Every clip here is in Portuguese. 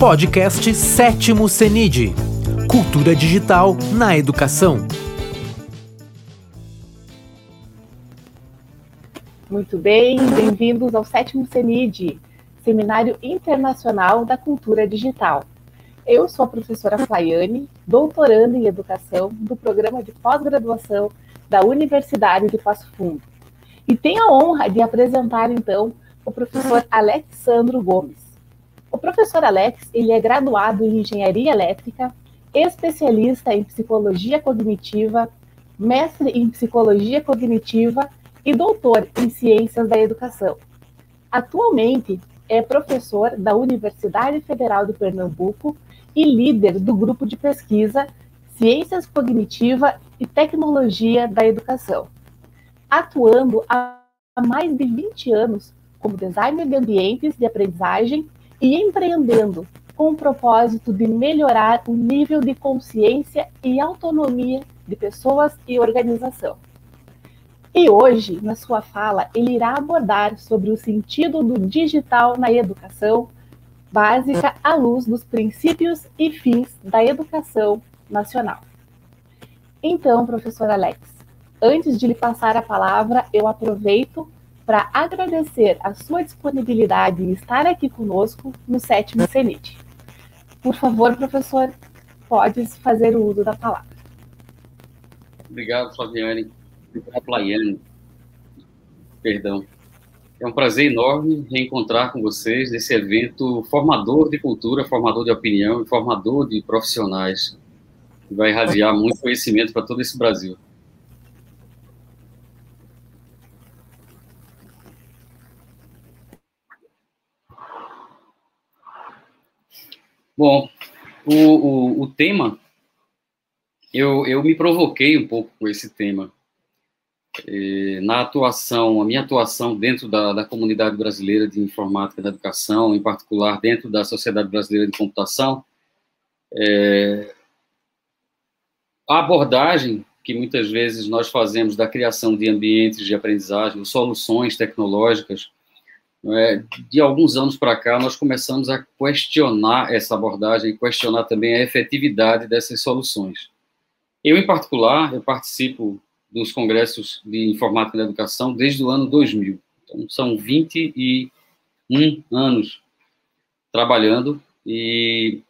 Podcast Sétimo CENID Cultura Digital na Educação. Muito bem, bem-vindos ao Sétimo CENID, Seminário Internacional da Cultura Digital. Eu sou a professora Flaiane, doutoranda em Educação do Programa de Pós-Graduação da Universidade de Passo Fundo. E tenho a honra de apresentar, então, o professor Alexandro Gomes. O professor Alex, ele é graduado em Engenharia Elétrica, especialista em Psicologia Cognitiva, mestre em Psicologia Cognitiva e doutor em Ciências da Educação. Atualmente é professor da Universidade Federal de Pernambuco e líder do grupo de pesquisa Ciências Cognitiva e Tecnologia da Educação, atuando há mais de 20 anos como designer de ambientes de aprendizagem e empreendendo com o propósito de melhorar o nível de consciência e autonomia de pessoas e organização. E hoje, na sua fala, ele irá abordar sobre o sentido do digital na educação básica à luz dos princípios e fins da educação nacional. Então, professor Alex, antes de lhe passar a palavra, eu aproveito para agradecer a sua disponibilidade em estar aqui conosco no sétimo CENIT. Por favor, professor, pode fazer o uso da palavra. Obrigado, Flaviane. Obrigado, Flaiane. Perdão. É um prazer enorme reencontrar com vocês nesse evento formador de cultura, formador de opinião e formador de profissionais, que vai irradiar muito conhecimento para todo esse Brasil. Bom, o, o, o tema, eu, eu me provoquei um pouco com esse tema. É, na atuação, a minha atuação dentro da, da comunidade brasileira de informática da educação, em particular dentro da Sociedade Brasileira de Computação, é, a abordagem que muitas vezes nós fazemos da criação de ambientes de aprendizagem, soluções tecnológicas, de alguns anos para cá, nós começamos a questionar essa abordagem, questionar também a efetividade dessas soluções. Eu, em particular, eu participo dos congressos de informática da educação desde o ano 2000. Então, são 21 anos trabalhando e,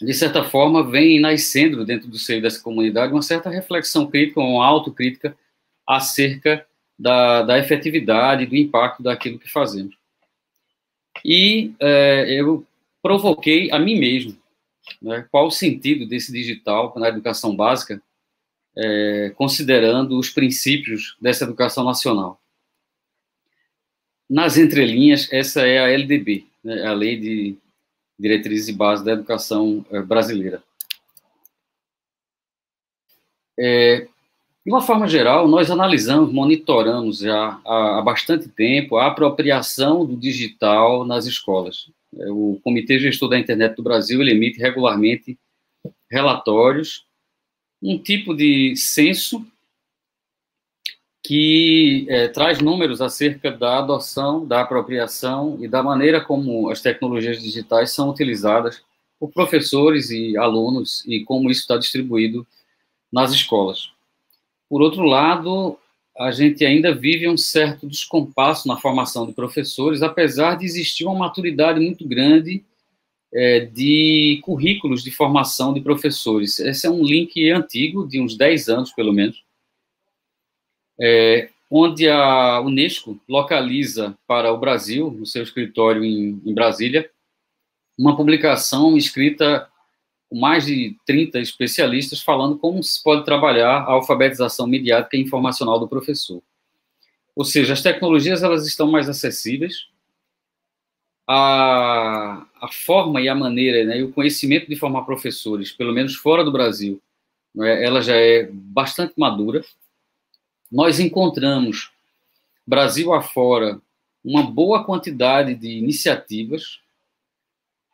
de certa forma, vem nascendo dentro do seio dessa comunidade uma certa reflexão crítica, uma autocrítica acerca da, da efetividade, do impacto daquilo que fazemos. E é, eu provoquei a mim mesmo né, qual o sentido desse digital na educação básica, é, considerando os princípios dessa educação nacional. Nas entrelinhas, essa é a LDB, né, a Lei de Diretrizes e Bases da Educação é, Brasileira. É, de uma forma geral, nós analisamos, monitoramos já há, bastante tempo a apropriação do digital nas escolas. É, o Comitê Gestor da Internet do Brasil emite regularmente relatórios, um tipo de censo que é, traz números acerca da adoção, da apropriação e da maneira como as tecnologias digitais são utilizadas por professores e alunos e como isso está distribuído nas escolas. Por outro lado, a gente ainda vive um certo descompasso na formação de professores, apesar de existir uma maturidade muito grande é, de currículos de formação de professores. Esse é um link antigo, de uns 10 anos, pelo menos, é, onde a Unesco localiza para o Brasil, no seu escritório em, em Brasília, uma publicação escrita mais de 30 especialistas falando como se pode trabalhar a alfabetização mediática e informacional do professor. Ou seja, as tecnologias elas estão mais acessíveis, a, a forma e a maneira né, e o conhecimento de formar professores, pelo menos fora do Brasil, né, ela já é bastante madura. Nós encontramos, Brasil afora, uma boa quantidade de iniciativas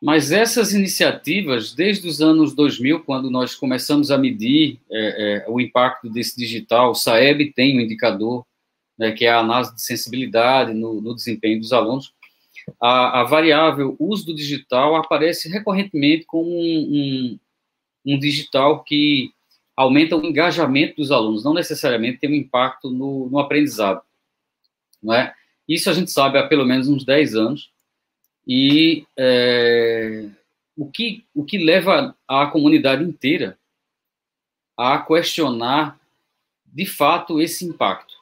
mas essas iniciativas, desde os anos 2000, quando nós começamos a medir é, é, o impacto desse digital, o SAEB tem um indicador, né, que é a análise de sensibilidade no, no, desempenho dos alunos, a, a, variável uso do digital aparece recorrentemente como um, um, um, digital que aumenta o engajamento dos alunos, não necessariamente tem um impacto no, no aprendizado. Não é? Isso a gente sabe há pelo menos uns 10 anos, e é, o, que, o que leva a comunidade inteira a questionar, de fato, esse impacto.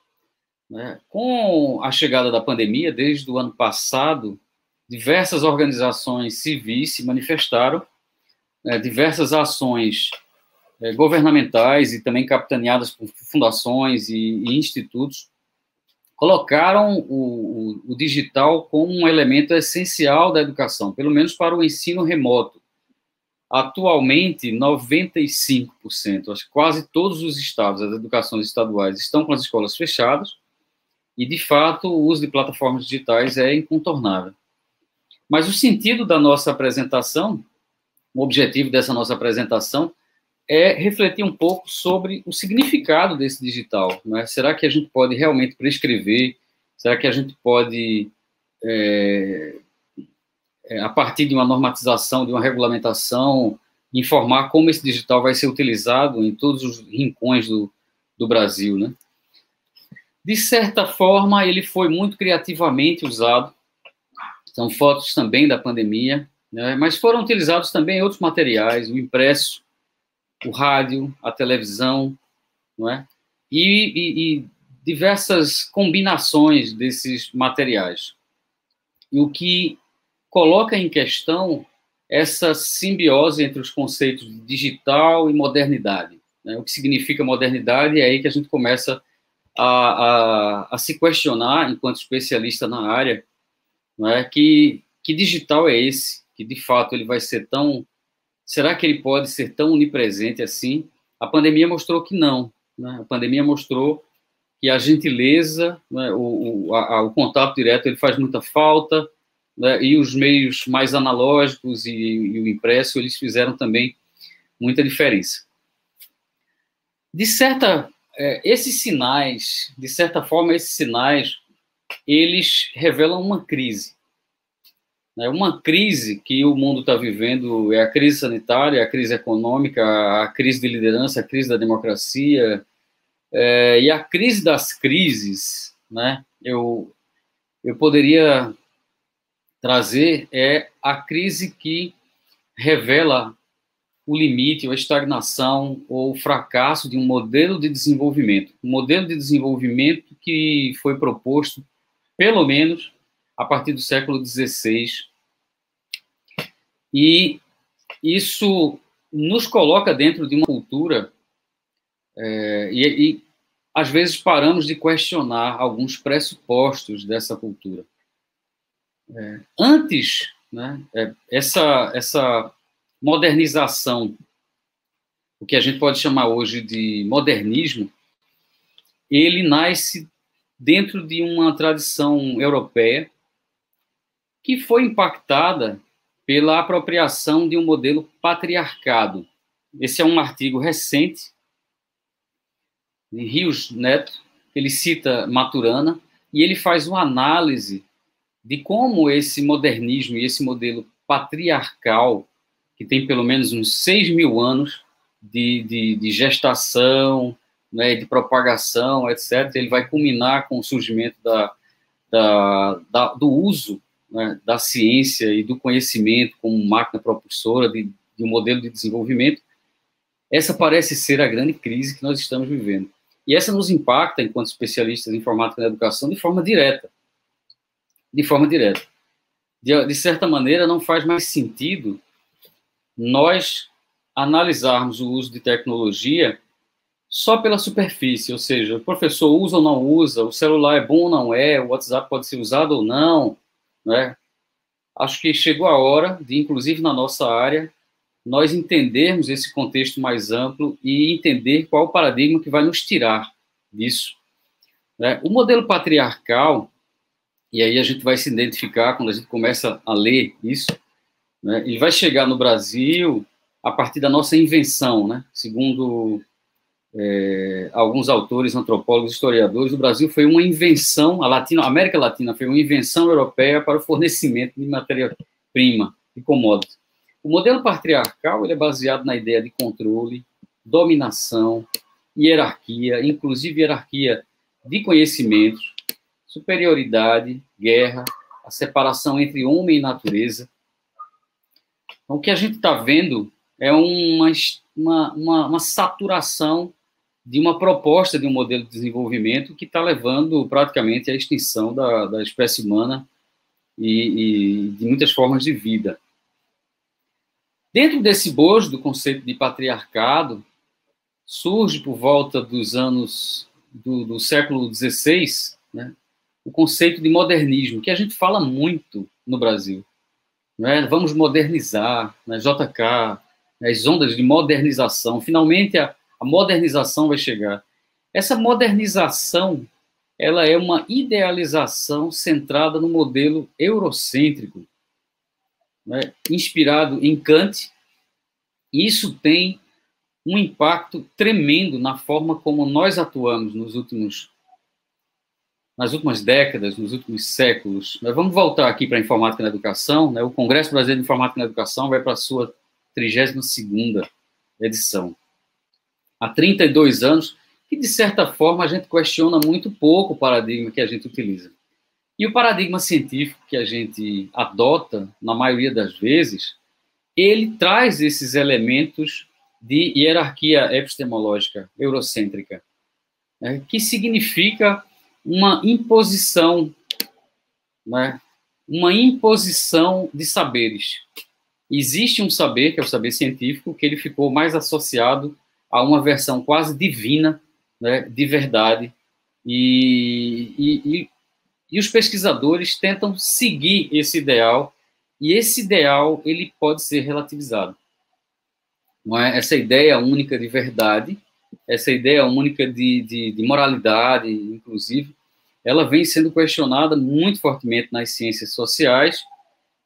Né? Com a chegada da pandemia, desde o ano passado, diversas organizações civis se manifestaram, né, diversas ações é, governamentais e também capitaneadas por fundações e, e institutos colocaram o, o, o, digital como um elemento essencial da educação, pelo menos para o ensino remoto. Atualmente, 95%, acho que quase todos os estados, as educações estaduais, estão com as escolas fechadas, e, de fato, o uso de plataformas digitais é incontornável. Mas o sentido da nossa apresentação, o objetivo dessa nossa apresentação, é refletir um pouco sobre o significado desse digital. Né? Será que a gente pode realmente prescrever? Será que a gente pode, é, é, a partir de uma normatização, de uma regulamentação, informar como esse digital vai ser utilizado em todos os rincões do, do Brasil? Né? De certa forma, ele foi muito criativamente usado. São fotos também da pandemia, né? mas foram utilizados também outros materiais, o impresso, o rádio, a televisão, não é? E, e, e diversas combinações desses materiais. E o que coloca em questão essa simbiose entre os conceitos de digital e modernidade. Né? O que significa modernidade é aí que a gente começa a, a, a se questionar, enquanto especialista na área, não é? que, que digital é esse, que de fato ele vai ser tão Será que ele pode ser tão onipresente assim? A pandemia mostrou que não. Né? A pandemia mostrou que a gentileza, né, o, o, a, o, contato direto, ele faz muita falta, né, e os meios mais analógicos e, e, o impresso, eles fizeram também muita diferença. De certa, é, esses sinais, de certa forma, esses sinais, eles revelam uma crise. Né? Uma crise que o mundo está vivendo é a crise sanitária, a crise econômica, a crise de liderança, a crise da democracia é, e a crise das crises. Né? Eu, eu poderia trazer é a crise que revela o limite, ou a estagnação, ou o fracasso de um modelo de desenvolvimento. Um modelo de desenvolvimento que foi proposto, pelo menos, a partir do século XVI. E isso nos coloca dentro de uma cultura é, e, e, às vezes paramos de questionar alguns pressupostos dessa cultura. É, antes, né, é, essa, essa modernização, o que a gente pode chamar hoje de modernismo, ele nasce dentro de uma tradição europeia que foi impactada pela apropriação de um modelo patriarcado. Esse é um artigo recente de Rios Neto, ele cita Maturana e ele faz uma análise de como esse modernismo e esse modelo patriarcal, que tem pelo menos uns 6 mil anos de, de, de gestação, né, de propagação, etc., ele vai culminar com o surgimento da, da, da do uso né, da ciência e do conhecimento como máquina propulsora de, de um modelo de desenvolvimento, essa parece ser a grande crise que nós estamos vivendo. E essa nos impacta, enquanto especialistas em informática na educação, de forma direta. De forma direta. De, de certa maneira, não faz mais sentido nós analisarmos o uso de tecnologia só pela superfície, ou seja, o professor usa ou não usa, o celular é bom ou não é, o WhatsApp pode ser usado ou não, né? Acho que chegou a hora de, inclusive na nossa área, nós entendermos esse contexto mais amplo e entender qual o paradigma que vai nos tirar disso. Né? O modelo patriarcal, e aí a gente vai se identificar quando a gente começa a ler isso, né? ele vai chegar no Brasil a partir da nossa invenção, né? segundo é, alguns autores, antropólogos, historiadores, o Brasil foi uma invenção, a, a América Latina foi uma invenção europeia para o fornecimento de matéria-prima e commodities. O modelo patriarcal ele é baseado na ideia de controle, dominação, hierarquia, inclusive hierarquia de conhecimentos, superioridade, guerra, a separação entre homem e natureza. Então, o que a gente está vendo é uma, uma, uma, uma saturação de uma proposta de um modelo de desenvolvimento que está levando praticamente à extinção da, da espécie humana e, e, de muitas formas de vida. Dentro desse bojo do conceito de patriarcado, surge por volta dos anos do, do século XVI né, o conceito de modernismo, que a gente fala muito no Brasil. Né? Vamos modernizar, né? JK, né? as ondas de modernização. Finalmente, a, a modernização vai chegar. Essa modernização, ela é uma idealização centrada no modelo eurocêntrico, né, inspirado em Kant. Isso tem um impacto tremendo na forma como nós atuamos nos últimos nas últimas décadas, nos últimos séculos. Vamos voltar aqui para a informática na educação. Né? O Congresso Brasileiro de Informática na Educação vai para a sua 32ª edição há 32 anos, que de certa forma a gente questiona muito pouco o paradigma que a gente utiliza. E o paradigma científico que a gente adota, na maioria das vezes, ele traz esses elementos de hierarquia epistemológica eurocêntrica, né, que significa uma imposição, né, uma imposição de saberes. Existe um saber, que é o saber científico, que ele ficou mais associado a uma versão quase divina né, de verdade. E, e, e, e os pesquisadores tentam seguir esse ideal, e esse ideal ele pode ser relativizado. Não é? Essa ideia única de verdade, essa ideia única de, de, de moralidade, inclusive, ela vem sendo questionada muito fortemente nas ciências sociais,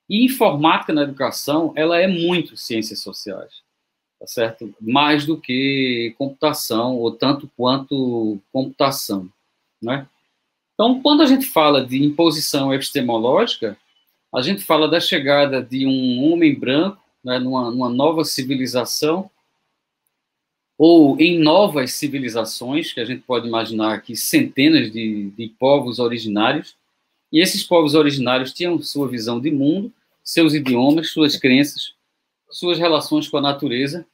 e informática na educação, ela é muito ciências sociais tá certo? Mais do que computação, ou tanto quanto computação, né? Então, quando a gente fala de imposição epistemológica, a gente fala da chegada de um homem branco né, numa, numa nova civilização, ou em novas civilizações, que a gente pode imaginar aqui centenas de, de povos originários, e esses povos originários tinham sua visão de mundo, seus idiomas, suas crenças, suas relações com a natureza,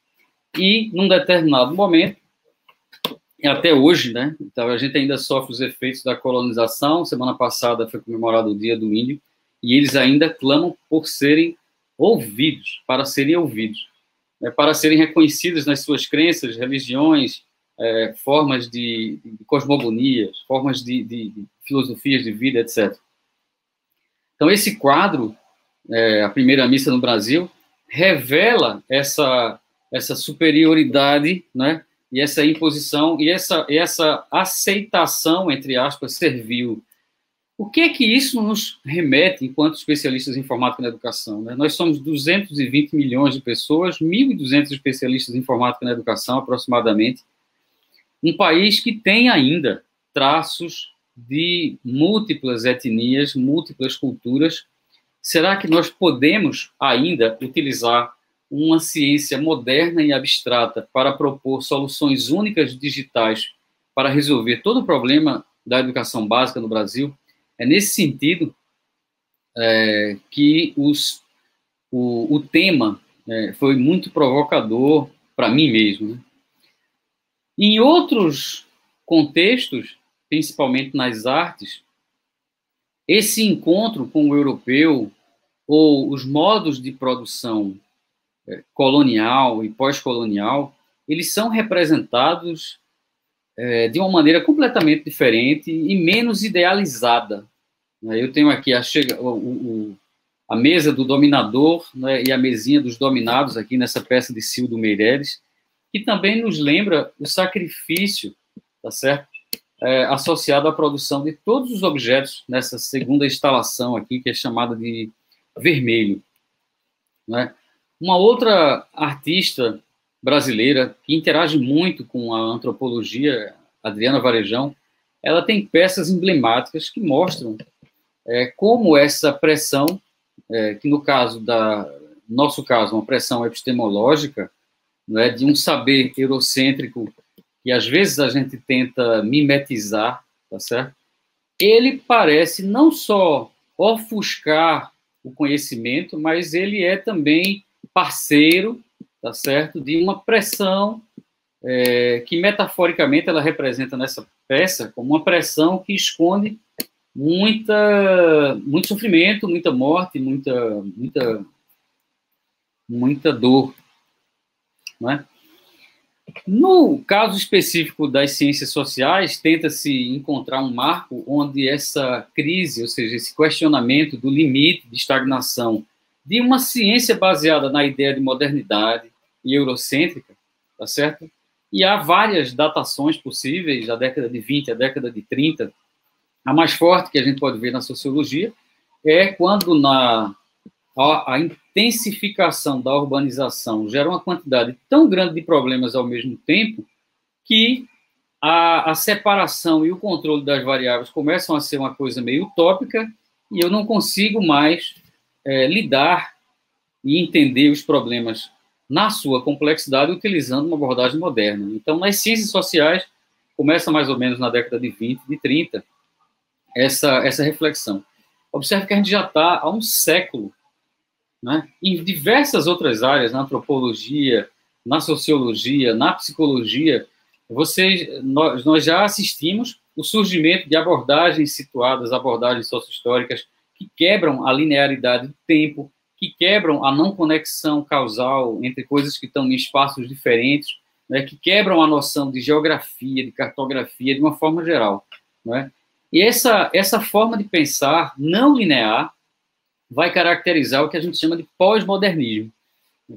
e num determinado momento, até hoje, né? Então a gente ainda sofre os efeitos da colonização. Semana passada foi comemorado o Dia do Índio e eles ainda clamam por serem ouvidos, para serem ouvidos, né, para serem reconhecidos nas suas crenças, religiões, é, formas de, de, cosmogonias, formas de, de, de, filosofias de vida, etc. Então esse quadro, é, a primeira missa no Brasil, revela essa essa superioridade, né? E essa imposição e essa essa aceitação entre aspas servil. O que é que isso nos remete enquanto especialistas em informática na educação? Né? Nós somos 220 milhões de pessoas, 1.200 especialistas em informática na educação, aproximadamente. Um país que tem ainda traços de múltiplas etnias, múltiplas culturas. Será que nós podemos ainda utilizar uma ciência moderna e abstrata para propor soluções únicas digitais para resolver todo o problema da educação básica no Brasil, é nesse sentido é, que os, o, o tema é, foi muito provocador para mim mesmo. Né? Em outros contextos, principalmente nas artes, esse encontro com o europeu ou os modos de produção colonial e pós-colonial, eles são representados é, de uma maneira completamente diferente e menos idealizada. Né? Eu tenho aqui a, chega, o, o, a mesa do dominador né, e a mesinha dos dominados aqui nessa peça de Cildo Meireles, que também nos lembra o sacrifício, tá certo? É, associado à produção de todos os objetos nessa segunda instalação aqui, que é chamada de vermelho. Né? Uma outra artista brasileira, que interage muito com a antropologia, Adriana Varejão, ela tem peças emblemáticas que mostram é, como essa pressão, é, que no caso da nosso caso, uma pressão epistemológica, é, de um saber eurocêntrico que às vezes a gente tenta mimetizar, tá certo? Ele parece não só ofuscar o conhecimento, mas ele é também parceiro, tá certo, de uma pressão é, que metaforicamente ela representa nessa peça como uma pressão que esconde muita muito sofrimento, muita morte, muita muita muita dor, não é? No caso específico das ciências sociais, tenta-se encontrar um marco onde essa crise, ou seja, esse questionamento do limite de estagnação de uma ciência baseada na ideia de modernidade e eurocêntrica, tá certo? E há várias datações possíveis, a década de 20, a década de 30. A mais forte que a gente pode ver na sociologia é quando na a, a intensificação da urbanização gera uma quantidade tão grande de problemas ao mesmo tempo que a, a, separação e o controle das variáveis começam a ser uma coisa meio utópica e eu não consigo mais é, lidar e entender os problemas na sua complexidade utilizando uma abordagem moderna. Então, nas ciências sociais, começa mais ou menos na década de 20, de 30, essa, essa reflexão. Observe que a gente já está há um século né? Em diversas outras áreas, na antropologia, na sociologia, na psicologia, vocês, nós, nós já assistimos o surgimento de abordagens situadas, abordagens sociohistóricas, que quebram a linearidade do tempo, que quebram a não conexão causal entre coisas que estão em espaços diferentes, né, que quebram a noção de geografia, de cartografia, de uma forma geral. Né? E essa, essa forma de pensar não linear, vai caracterizar o que a gente chama de pós-modernismo,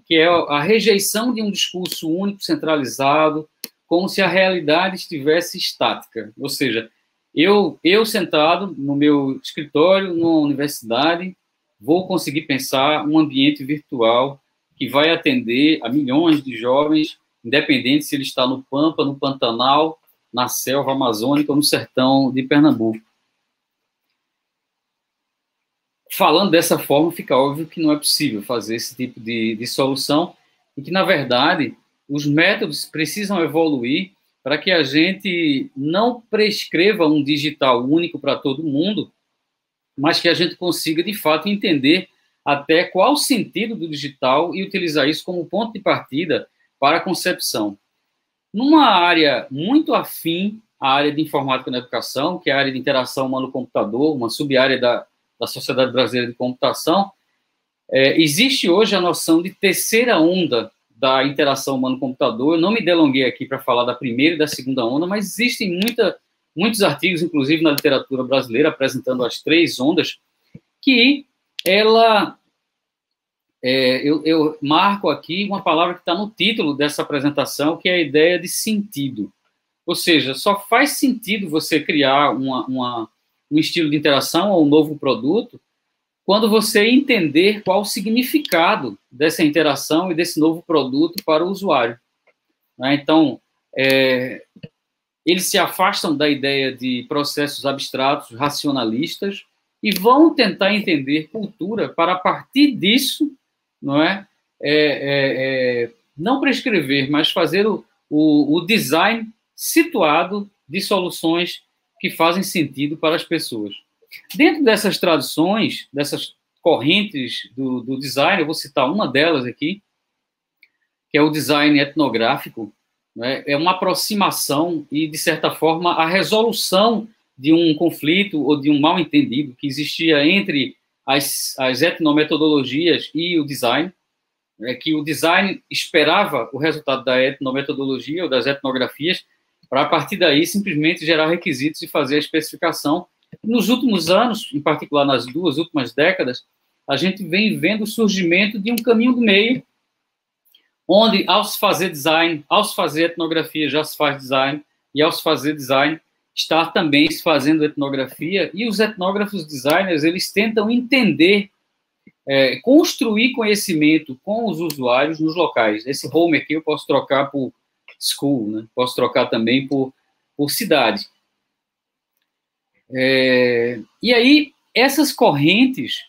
que é a rejeição de um discurso único, centralizado, como se a realidade estivesse estática. Ou seja, eu, eu sentado no meu escritório, numa universidade, vou conseguir pensar um ambiente virtual que vai atender a milhões de jovens, independente se ele está no Pampa, no Pantanal, na selva amazônica ou no sertão de Pernambuco. Falando dessa forma, fica óbvio que não é possível fazer esse tipo de, de solução e que, na verdade, os métodos precisam evoluir para que a gente não prescreva um digital único para todo mundo, mas que a gente consiga, de fato, entender até qual o sentido do digital e utilizar isso como ponto de partida para a concepção. Numa área muito afim à área de informática na educação, que é a área de interação humano-computador, uma sub-área da, da Sociedade Brasileira de Computação, é, existe hoje a noção de terceira onda da interação humano-computador. Eu não me delonguei aqui para falar da primeira e da segunda onda, mas existem muita, muitos artigos, inclusive na literatura brasileira, apresentando as três ondas, que ela. É, eu, eu marco aqui uma palavra que está no título dessa apresentação, que é a ideia de sentido. Ou seja, só faz sentido você criar uma, uma um estilo de interação ou um novo produto, quando você entender qual o significado dessa interação e desse novo produto para o usuário. Né? Então, é, eles se afastam da ideia de processos abstratos, racionalistas, e vão tentar entender cultura para, a partir disso, não é, é, é, é não prescrever, mas fazer o, o, o design situado de soluções que fazem sentido para as pessoas. Dentro dessas tradições, dessas correntes do, do design, eu vou citar uma delas aqui, que é o design etnográfico, né? é uma aproximação e, de certa forma, a resolução de um conflito ou de um mal-entendido que existia entre as, as etnometodologias e o design, é que o design esperava o resultado da etnometodologia ou das etnografias para a partir daí simplesmente gerar requisitos e fazer a especificação. Nos últimos anos, em particular nas duas últimas décadas, a gente vem vendo o surgimento de um caminho do meio, onde ao se fazer design, ao se fazer etnografia, já se faz design, e ao se fazer design, está também se fazendo etnografia, e os etnógrafos designers, eles tentam entender é, construir conhecimento com os usuários nos locais. Esse home aqui eu posso trocar por school, né? posso trocar também por, por cidade. É, e aí, essas correntes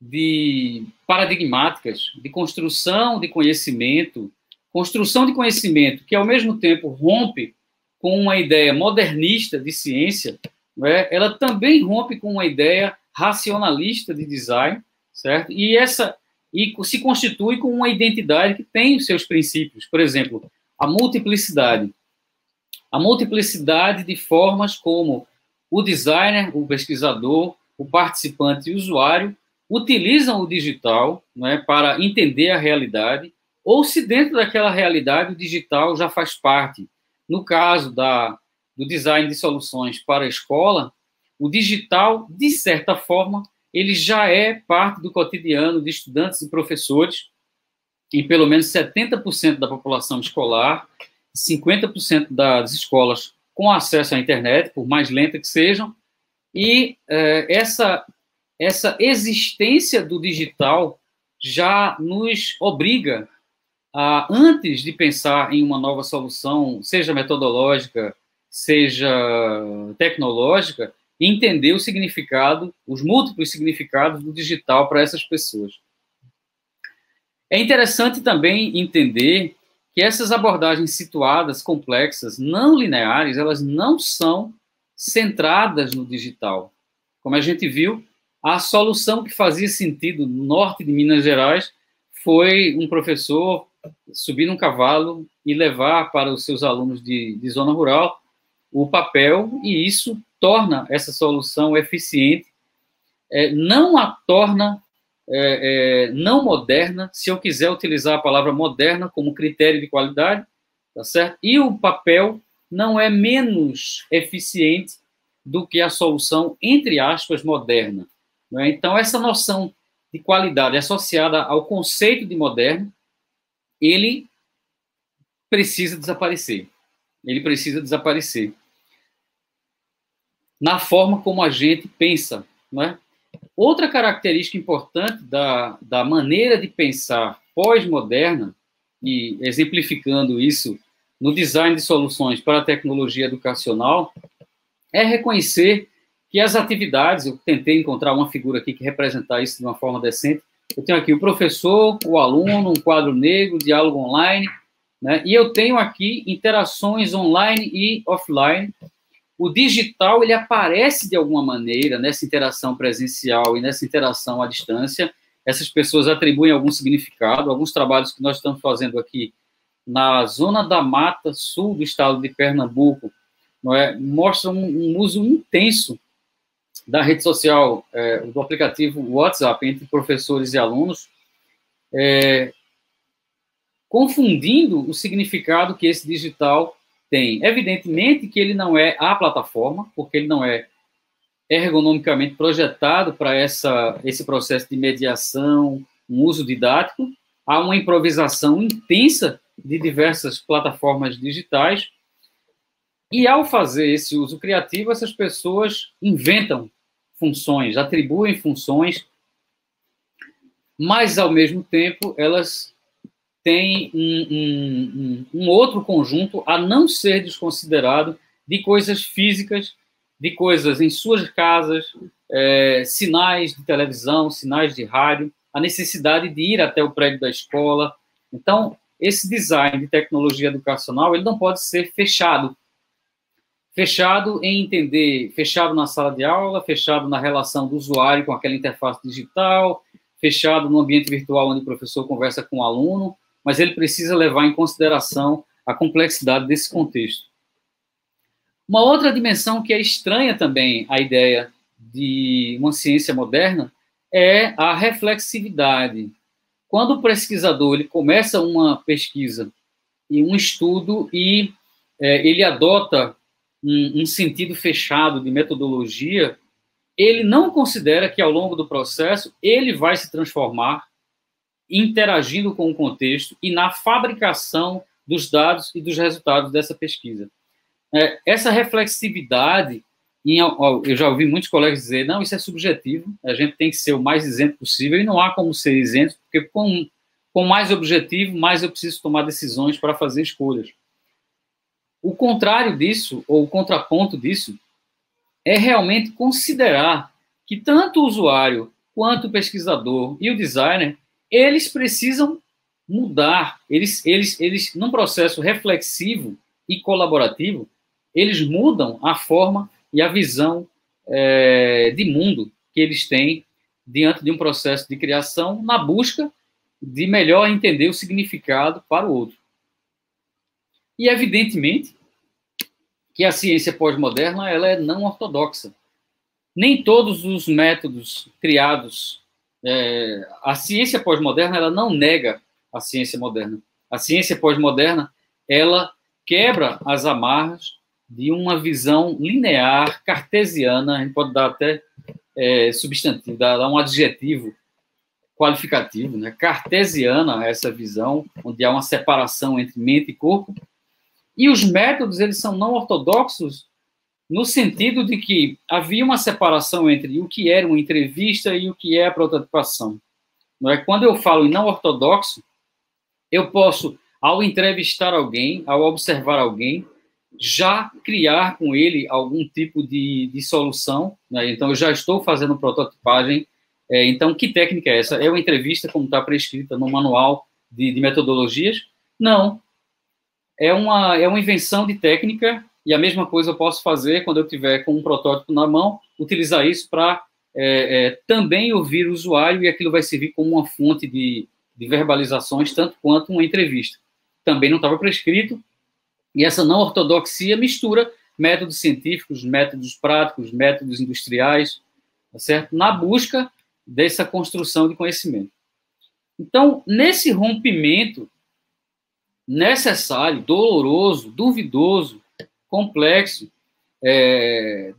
de paradigmáticas de construção de conhecimento, construção de conhecimento que ao mesmo tempo rompe com uma ideia modernista de ciência, né, ela também rompe com uma ideia racionalista de design, certo? E essa e se constitui com uma identidade que tem os seus princípios. Por exemplo, a multiplicidade. A multiplicidade de formas como o designer, o pesquisador, o participante e o usuário utilizam o digital né, para entender a realidade, ou se dentro daquela realidade o digital já faz parte. No caso da, do design de soluções para a escola, o digital, de certa forma, ele já é parte do cotidiano de estudantes e professores, em pelo menos 70% da população escolar, 50% das escolas com acesso à internet, por mais lenta que sejam, e é, essa, essa existência do digital já nos obriga a, antes de pensar em uma nova solução, seja metodológica, seja tecnológica, entender o significado, os múltiplos significados do digital para essas pessoas. É interessante também entender que essas abordagens situadas, complexas, não lineares, elas não são centradas no digital. Como a gente viu, a solução que fazia sentido no norte de Minas Gerais foi um professor subir num cavalo e levar para os seus alunos de, de zona rural o papel, e isso torna essa solução eficiente, é, não a torna é, é, não moderna, se eu quiser utilizar a palavra moderna como critério de qualidade, tá certo? E o papel não é menos eficiente do que a solução, entre aspas, moderna. É? Então, essa noção de qualidade associada ao conceito de moderno, ele precisa desaparecer. Ele precisa desaparecer na forma como a gente pensa. Não é? Outra característica importante da, da maneira de pensar pós-moderna, e exemplificando isso no design de soluções para a tecnologia educacional, é reconhecer que as atividades, eu tentei encontrar uma figura aqui que representar isso de uma forma decente. Eu tenho aqui o professor, o aluno, um quadro negro, diálogo online, né? e eu tenho aqui interações online e offline, o digital ele aparece de alguma maneira nessa interação presencial e nessa interação à distância. Essas pessoas atribuem algum significado. Alguns trabalhos que nós estamos fazendo aqui na zona da mata sul do estado de Pernambuco não é, mostram um, um uso intenso da rede social, é, do aplicativo WhatsApp entre professores e alunos, é, confundindo o significado que esse digital tem, evidentemente, que ele não é a plataforma, porque ele não é ergonomicamente projetado para essa esse processo de mediação, um uso didático. Há uma improvisação intensa de diversas plataformas digitais. E ao fazer esse uso criativo, essas pessoas inventam funções, atribuem funções, mas ao mesmo tempo elas tem um, um, um, outro conjunto a não ser desconsiderado de coisas físicas, de coisas em suas casas, é, sinais de televisão, sinais de rádio, a necessidade de ir até o prédio da escola. Então, esse design de tecnologia educacional ele não pode ser fechado. Fechado em entender, fechado na sala de aula, fechado na relação do usuário com aquela interface digital, fechado no ambiente virtual onde o professor conversa com o aluno, mas ele precisa levar em consideração a complexidade desse contexto. Uma outra dimensão que é estranha também à ideia de uma ciência moderna é a reflexividade. Quando o pesquisador ele começa uma pesquisa e um estudo e é, ele adota um, um sentido fechado de metodologia, ele não considera que ao longo do processo ele vai se transformar interagindo com o contexto e na fabricação dos dados e dos resultados dessa pesquisa. É, essa reflexividade eu já ouvi muitos colegas dizer, não, isso é subjetivo, a gente tem que ser o mais isento possível, e não há como ser isento, porque com, com mais objetivo, mais eu preciso tomar decisões para fazer escolhas. O contrário disso, ou o contraponto disso, é realmente considerar que tanto o usuário, quanto o pesquisador e o designer, eles precisam mudar, eles, eles, eles, num processo reflexivo e colaborativo, eles mudam a forma e a visão é, de mundo que eles têm diante de um processo de criação na busca de melhor entender o significado para o outro. E, evidentemente, que a ciência pós-moderna ela é não ortodoxa. Nem todos os métodos criados, é, a ciência pós-moderna ela não nega a ciência moderna. A ciência pós-moderna ela quebra as amarras de uma visão linear, cartesiana, a gente pode dar até é, substantivo, dar, dar um adjetivo qualificativo, né? cartesiana essa visão, onde há uma separação entre mente e corpo, e os métodos eles são não ortodoxos no sentido de que havia uma separação entre o que era uma entrevista e o que é a prototipação. Não é? Quando eu falo em não ortodoxo, eu posso, ao entrevistar alguém, ao observar alguém, já criar com ele algum tipo de, de solução. Né? Então, eu já estou fazendo prototipagem. É, então, que técnica é essa? É uma entrevista, como está prescrita no manual de, de, metodologias? Não. É uma, é uma invenção de técnica, e a mesma coisa eu posso fazer quando eu tiver com um protótipo na mão, utilizar isso para é, é, também ouvir o usuário, e aquilo vai servir como uma fonte de, de verbalizações, tanto quanto uma entrevista. Também não estava prescrito, e essa não ortodoxia mistura métodos científicos, métodos práticos, métodos industriais, tá certo? Na busca dessa construção de conhecimento. Então, nesse rompimento necessário, doloroso, duvidoso, complexo é,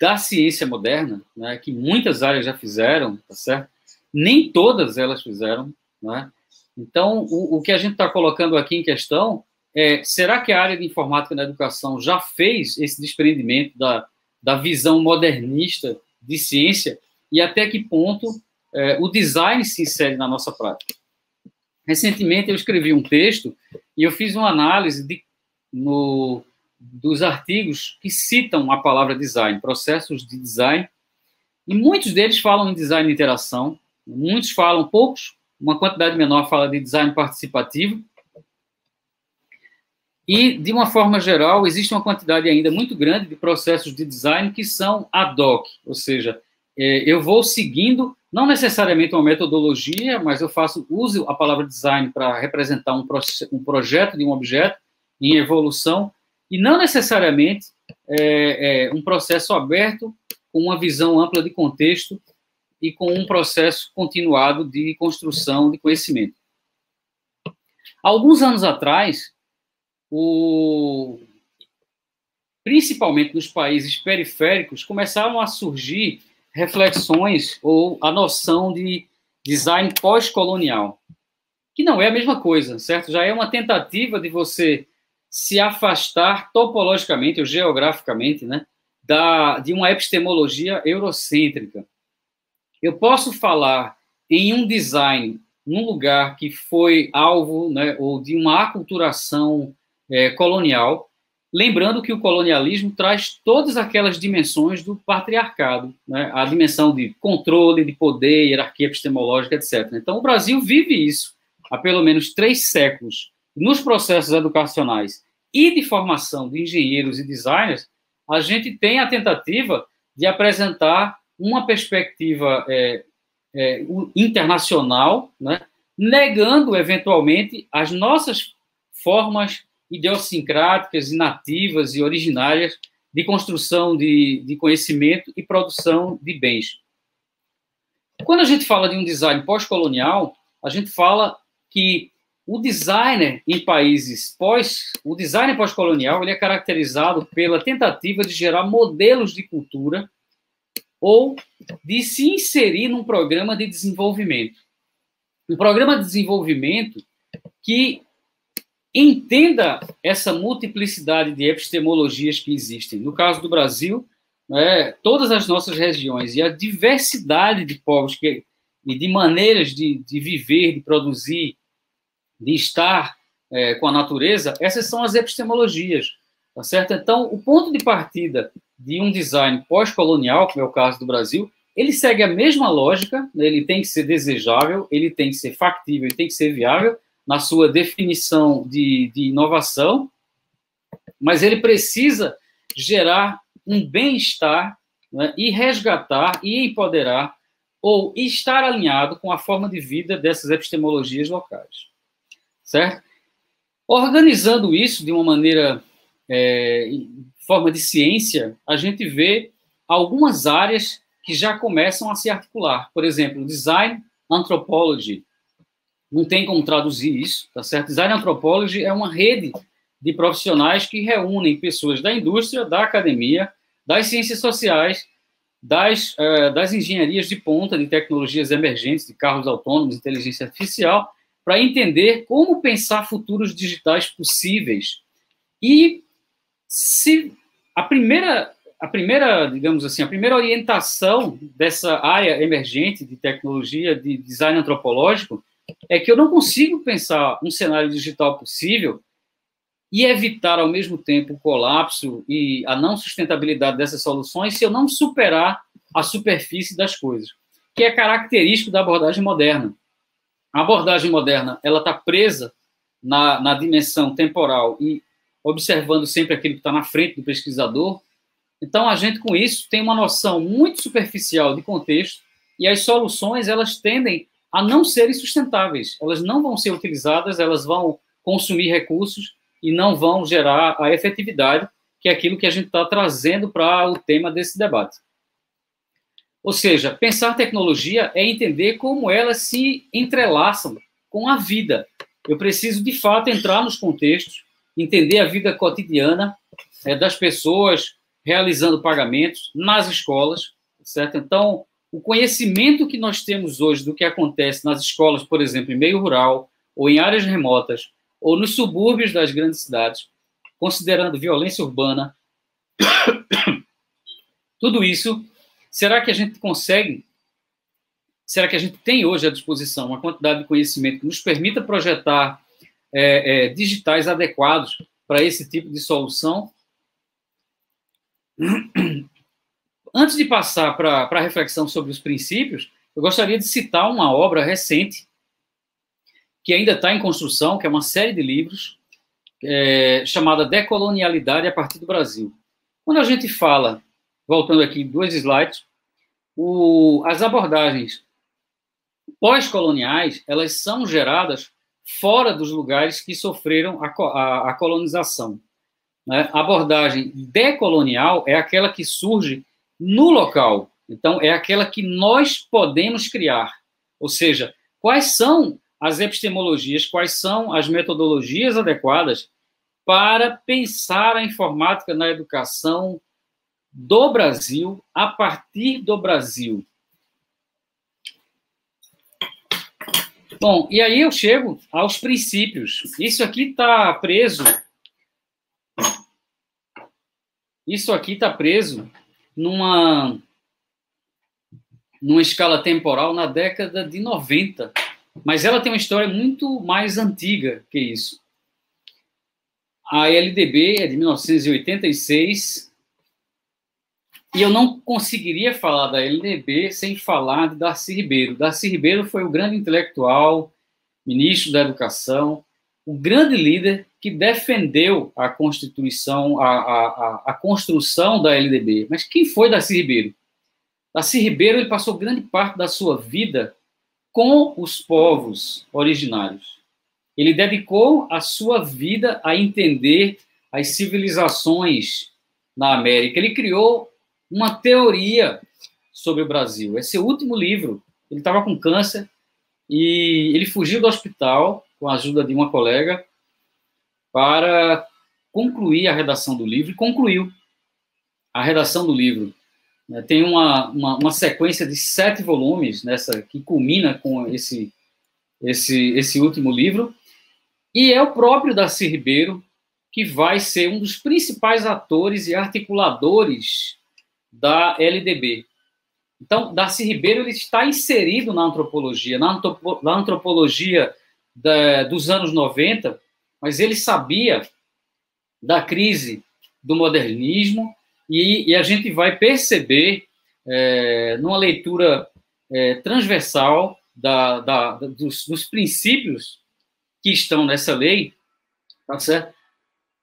da ciência moderna, né, que muitas áreas já fizeram, tá certo? Nem todas elas fizeram, né? Então, o, o que a gente está colocando aqui em questão é, será que a área de informática na educação já fez esse desprendimento da, da visão modernista de ciência e até que ponto é, o design se insere na nossa prática? Recentemente eu escrevi um texto e eu fiz uma análise de, no, dos artigos que citam a palavra design, processos de design, e muitos deles falam em design de interação, muitos falam, poucos, uma quantidade menor fala de design participativo, e, de uma forma geral, existe uma quantidade ainda muito grande de processos de design que são ad hoc, ou seja, é, eu vou seguindo, não necessariamente uma metodologia, mas eu faço uso a palavra design para representar um, um, projeto de um objeto em evolução, e não necessariamente é, é, um processo aberto com uma visão ampla de contexto e com um processo continuado de construção de conhecimento. Alguns anos atrás, o, principalmente nos países periféricos, começaram a surgir reflexões ou a noção de design pós-colonial, que não é a mesma coisa, certo? Já é uma tentativa de você se afastar topologicamente ou geograficamente, né, da, de uma epistemologia eurocêntrica. Eu posso falar em um design num lugar que foi alvo né, ou de uma aculturação é, colonial, lembrando que o colonialismo traz todas aquelas dimensões do patriarcado, né? a dimensão de controle, de poder, hierarquia epistemológica, etc. Então, o Brasil vive isso há pelo menos três séculos nos processos educacionais e de formação de engenheiros e designers, a gente tem a tentativa de apresentar uma perspectiva é, é, internacional, né, negando eventualmente as nossas formas idiosincráticas e nativas e originárias de construção de, de conhecimento e produção de bens. Quando a gente fala de um design pós-colonial, a gente fala que o designer em países pós, o design pós-colonial, ele é caracterizado pela tentativa de gerar modelos de cultura ou de se inserir num programa de desenvolvimento. Um programa de desenvolvimento que entenda essa multiplicidade de epistemologias que existem. No caso do Brasil, né, todas as nossas regiões e a diversidade de povos que, e de maneiras de, de viver, de produzir, de estar é, com a natureza, essas são as epistemologias, tá certo? Então, o ponto de partida de um design pós-colonial, como é o caso do Brasil, ele segue a mesma lógica, né? ele tem que ser desejável, ele tem que ser factível, ele tem que ser viável na sua definição de, de inovação, mas ele precisa gerar um bem-estar né, e resgatar e empoderar ou estar alinhado com a forma de vida dessas epistemologias locais. Certo? Organizando isso de uma maneira, é, forma de ciência, a gente vê algumas áreas que já começam a se articular. Por exemplo, design anthropology. Não tem como traduzir isso, tá certo? Design anthropology é uma rede de profissionais que reúnem pessoas da indústria, da academia, das ciências sociais, das, uh, das engenharias de ponta, de tecnologias emergentes, de carros autônomos, inteligência artificial, para entender como pensar futuros digitais possíveis. E se a primeira, a primeira, digamos assim, a primeira orientação dessa área emergente de tecnologia, de design antropológico, é que eu não consigo pensar um cenário digital possível e evitar ao mesmo tempo o colapso e a não sustentabilidade dessas soluções se eu não superar a superfície das coisas, que é característico da abordagem moderna. A abordagem moderna ela está presa na, na dimensão temporal e observando sempre aquilo que está na frente do pesquisador. Então a gente com isso tem uma noção muito superficial de contexto e as soluções elas tendem a não serem sustentáveis. Elas não vão ser utilizadas, elas vão consumir recursos e não vão gerar a efetividade, que é aquilo que a gente está trazendo para o tema desse debate. Ou seja, pensar tecnologia é entender como elas se entrelaçam com a vida. Eu preciso, de fato, entrar nos contextos, entender a vida cotidiana é, das pessoas realizando pagamentos nas escolas, certo? Então, o conhecimento que nós temos hoje do que acontece nas escolas, por exemplo, em meio rural ou em áreas remotas, ou nos subúrbios das grandes cidades, considerando violência urbana, tudo isso, será que a gente consegue, será que a gente tem hoje à disposição uma quantidade de conhecimento que nos permita projetar é, é, digitais adequados para esse tipo de solução? Antes de passar para a reflexão sobre os princípios, eu gostaria de citar uma obra recente que ainda está em construção, que é uma série de livros, é, chamada Decolonialidade a partir do Brasil. Quando a gente fala, voltando aqui dois slides, o, as abordagens pós-coloniais, elas são geradas fora dos lugares que sofreram a, a, a colonização. Né? A abordagem decolonial é aquela que surge no local. Então, é aquela que nós podemos criar. Ou seja, quais são as epistemologias, quais são as metodologias adequadas para pensar a informática na educação do Brasil, a partir do Brasil. Bom, e aí eu chego aos princípios. Isso aqui está preso. Isso aqui está preso numa, numa escala temporal na década de 90. Mas ela tem uma história muito mais antiga que isso. A LDB é de 1986 e eu não conseguiria falar da LDB sem falar de Darcy Ribeiro. Darcy Ribeiro foi o grande intelectual, ministro da Educação, o grande líder que defendeu a Constituição, a, a, a, construção da LDB. Mas quem foi Darcy Ribeiro? Darcy Ribeiro ele passou grande parte da sua vida com os povos originários. Ele dedicou a sua vida a entender as civilizações na América. Ele criou uma teoria sobre o Brasil. É seu último livro. Ele estava com câncer e ele fugiu do hospital com a ajuda de uma colega para concluir a redação do livro e concluiu a redação do livro. Né, tem uma, uma, uma, sequência de sete volumes nessa que culmina com esse, esse, esse último livro, e é o próprio Darcy Ribeiro que vai ser um dos principais atores e articuladores da LDB. Então, Darcy Ribeiro ele está inserido na antropologia, na, antropo, na antropologia da, dos anos 90, mas ele sabia da crise do modernismo e, e a gente vai perceber, é, numa leitura é, transversal da, da, dos, dos, princípios que estão nessa lei, tá certo?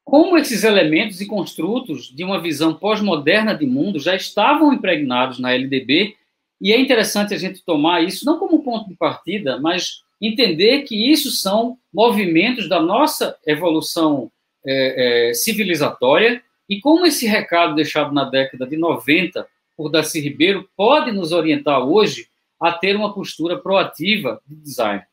Como esses elementos e construtos de uma visão pós-moderna de mundo já estavam impregnados na LDB, e é interessante a gente tomar isso não como ponto de partida, mas entender que isso são movimentos da nossa evolução é, é, civilizatória, e como esse recado deixado na década de 90 por Darcy Ribeiro pode nos orientar hoje a ter uma postura proativa de design.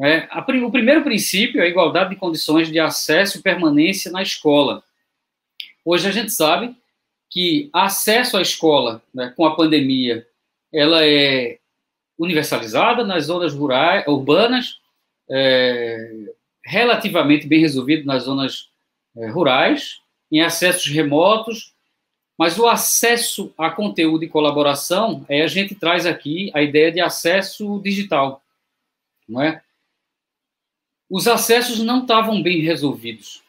É, a, o primeiro princípio é a igualdade de condições de acesso e permanência na escola. Hoje a gente sabe que acesso à escola né, com a pandemia ela é universalizada nas zonas rurais, urbanas, é, relativamente bem resolvido nas zonas é, rurais, em acessos remotos, mas o acesso a conteúdo e colaboração, é, a gente traz aqui a ideia de acesso digital, não é? Os acessos não estavam bem resolvidos.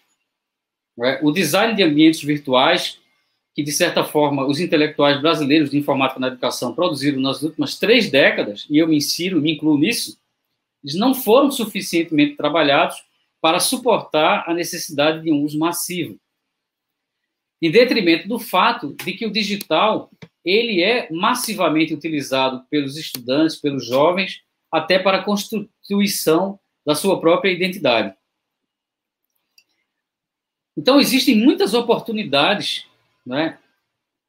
É? O design de ambientes virtuais, que de certa forma os intelectuais brasileiros de informática na educação produziram nas últimas três décadas, e eu me insiro, me incluo nisso, eles não foram suficientemente trabalhados para suportar a necessidade de um uso massivo. Em detrimento do fato de que o digital ele é massivamente utilizado pelos estudantes, pelos jovens, até para a constituição da sua própria identidade. Então, existem muitas oportunidades, né,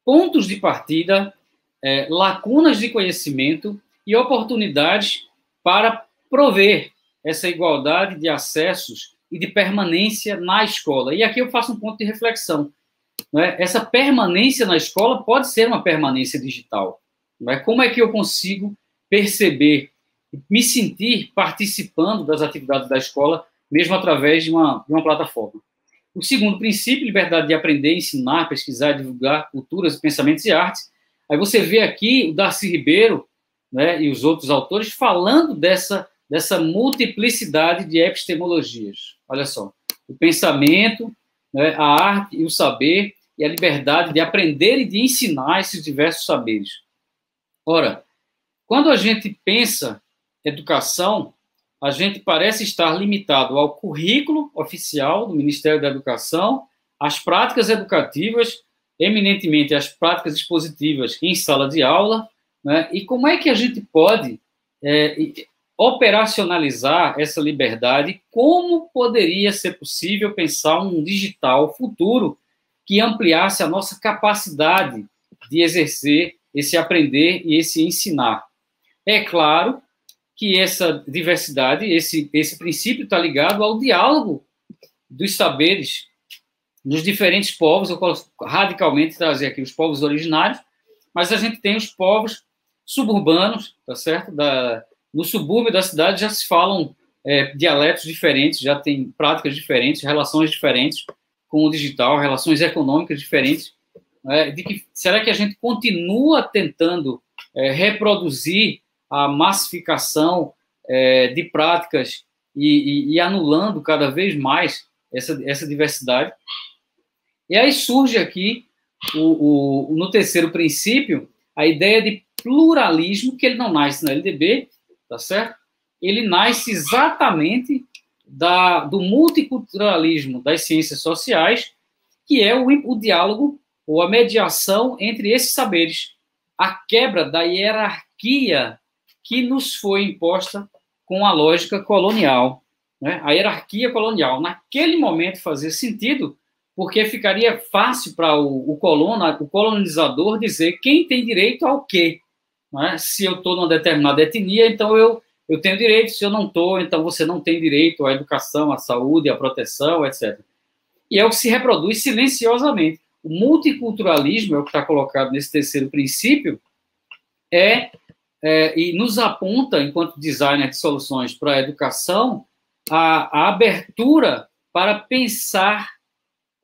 pontos de partida, é, lacunas de conhecimento e oportunidades para prover essa igualdade de acessos e de permanência na escola. E aqui eu faço um ponto de reflexão. Né? Essa permanência na escola pode ser uma permanência digital. Né? Como é que eu consigo perceber me sentir participando das atividades da escola, mesmo através de uma, de uma plataforma. O segundo princípio, liberdade de aprender, ensinar, pesquisar, divulgar culturas, pensamentos e artes. Aí você vê aqui o Darcy Ribeiro né, e os outros autores falando dessa, dessa multiplicidade de epistemologias. Olha só, o pensamento, né, a arte e o saber e a liberdade de aprender e de ensinar esses diversos saberes. Ora, quando a gente pensa educação, a gente parece estar limitado ao currículo oficial do Ministério da Educação, às práticas educativas, eminentemente às práticas expositivas em sala de aula, né? e como é que a gente pode é, operacionalizar essa liberdade? Como poderia ser possível pensar um digital futuro que ampliasse a nossa capacidade de exercer esse aprender e esse ensinar? É claro que essa diversidade, esse, esse princípio está ligado ao diálogo dos saberes dos diferentes povos. Eu radicalmente trazer aqui os povos originários, mas a gente tem os povos suburbanos, tá certo? Da, no subúrbio da cidade já se falam é, dialetos diferentes, já tem práticas diferentes, relações diferentes com o digital, relações econômicas diferentes. É, de que, será que a gente continua tentando é, reproduzir a massificação é, de práticas e, e, e, anulando cada vez mais essa, essa diversidade. E aí surge aqui, o, o, no terceiro princípio, a ideia de pluralismo, que ele não nasce na LDB, tá certo? Ele nasce exatamente da, do multiculturalismo das ciências sociais, que é o, o diálogo ou a mediação entre esses saberes, a quebra da hierarquia que nos foi imposta com a lógica colonial. Né? A hierarquia colonial, naquele momento, fazia sentido, porque ficaria fácil para o, o, colona, o colonizador dizer quem tem direito ao quê. Né? Se eu estou numa determinada etnia, então eu, eu tenho direito, se eu não estou, então você não tem direito à educação, à saúde, à proteção, etc. E é o que se reproduz silenciosamente. O multiculturalismo, é o que está colocado nesse terceiro princípio, é é, e nos aponta, enquanto designer de soluções para a educação, a, abertura para pensar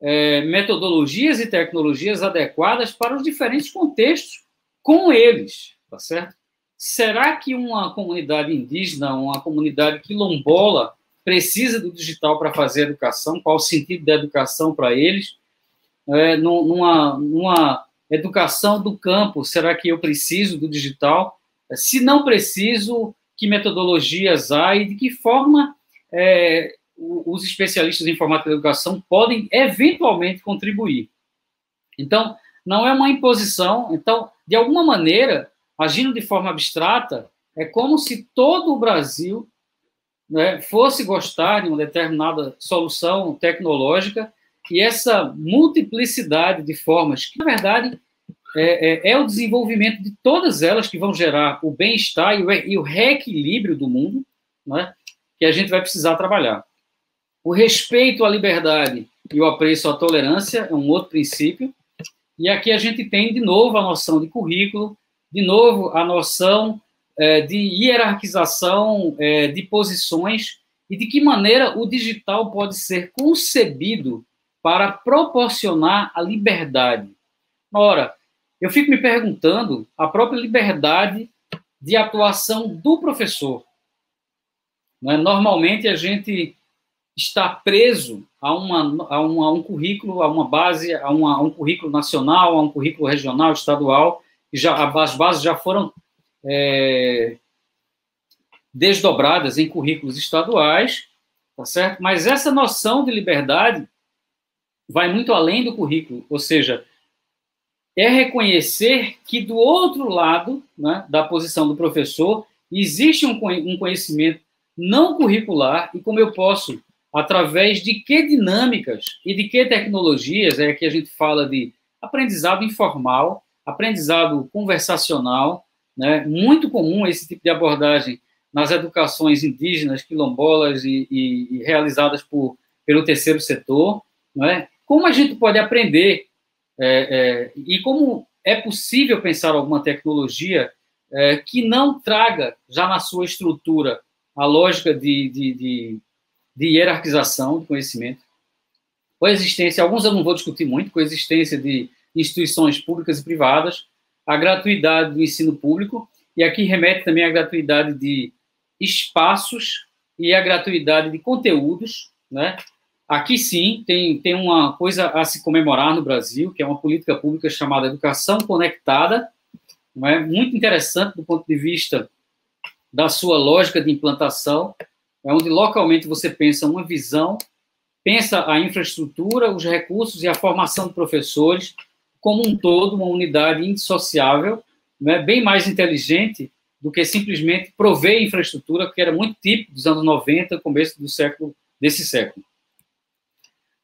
é, metodologias e tecnologias adequadas para os diferentes contextos com eles, tá certo? Será que uma comunidade indígena, uma comunidade quilombola, precisa do digital para fazer educação? Qual o sentido da educação para eles? É, numa, numa educação do campo, será que eu preciso do digital? Se não preciso, que metodologias há e de que forma é, os especialistas em informática da educação podem eventualmente contribuir. Então, não é uma imposição. Então, de alguma maneira, agindo de forma abstrata, é como se todo o Brasil né, fosse gostar de uma determinada solução tecnológica e essa multiplicidade de formas, que na verdade é, é, é o desenvolvimento de todas elas que vão gerar o bem-estar e, e, o reequilíbrio do mundo, né, que a gente vai precisar trabalhar. O respeito à liberdade e o apreço à tolerância é um outro princípio. E aqui a gente tem, de novo, a noção de currículo, de novo, a noção é, de hierarquização é, de posições e de que maneira o digital pode ser concebido para proporcionar a liberdade. Ora, eu fico me perguntando a própria liberdade de atuação do professor. Né? Normalmente a gente está preso a, uma, a, uma, a um currículo, a uma base, a, uma, a, um currículo nacional, a um currículo regional, estadual, e já, as bases já foram é, desdobradas em currículos estaduais, tá certo? Mas essa noção de liberdade vai muito além do currículo, ou seja, é reconhecer que do outro lado né, da posição do professor existe um, conhecimento não curricular e como eu posso através de que dinâmicas e de que tecnologias é que a gente fala de aprendizado informal, aprendizado conversacional, né? muito comum esse tipo de abordagem nas educações indígenas, quilombolas e, e, e realizadas por, pelo terceiro setor, né? como a gente pode aprender é, é, e como é possível pensar alguma tecnologia é, que não traga já na sua estrutura a lógica de, de, de de hierarquização do conhecimento, coexistência, alguns eu não vou discutir muito, coexistência de instituições públicas e privadas, a gratuidade do ensino público, e aqui remete também à gratuidade de espaços e à gratuidade de conteúdos, né? Aqui sim tem, tem uma coisa a se comemorar no Brasil, que é uma política pública chamada Educação Conectada, não é? muito interessante do ponto de vista da sua lógica de implantação, é onde localmente você pensa uma visão, pensa a infraestrutura, os recursos e a formação de professores como um todo, uma unidade indissociável, né, bem mais inteligente do que simplesmente prover infraestrutura, que era muito típico dos anos 90, começo do século desse século.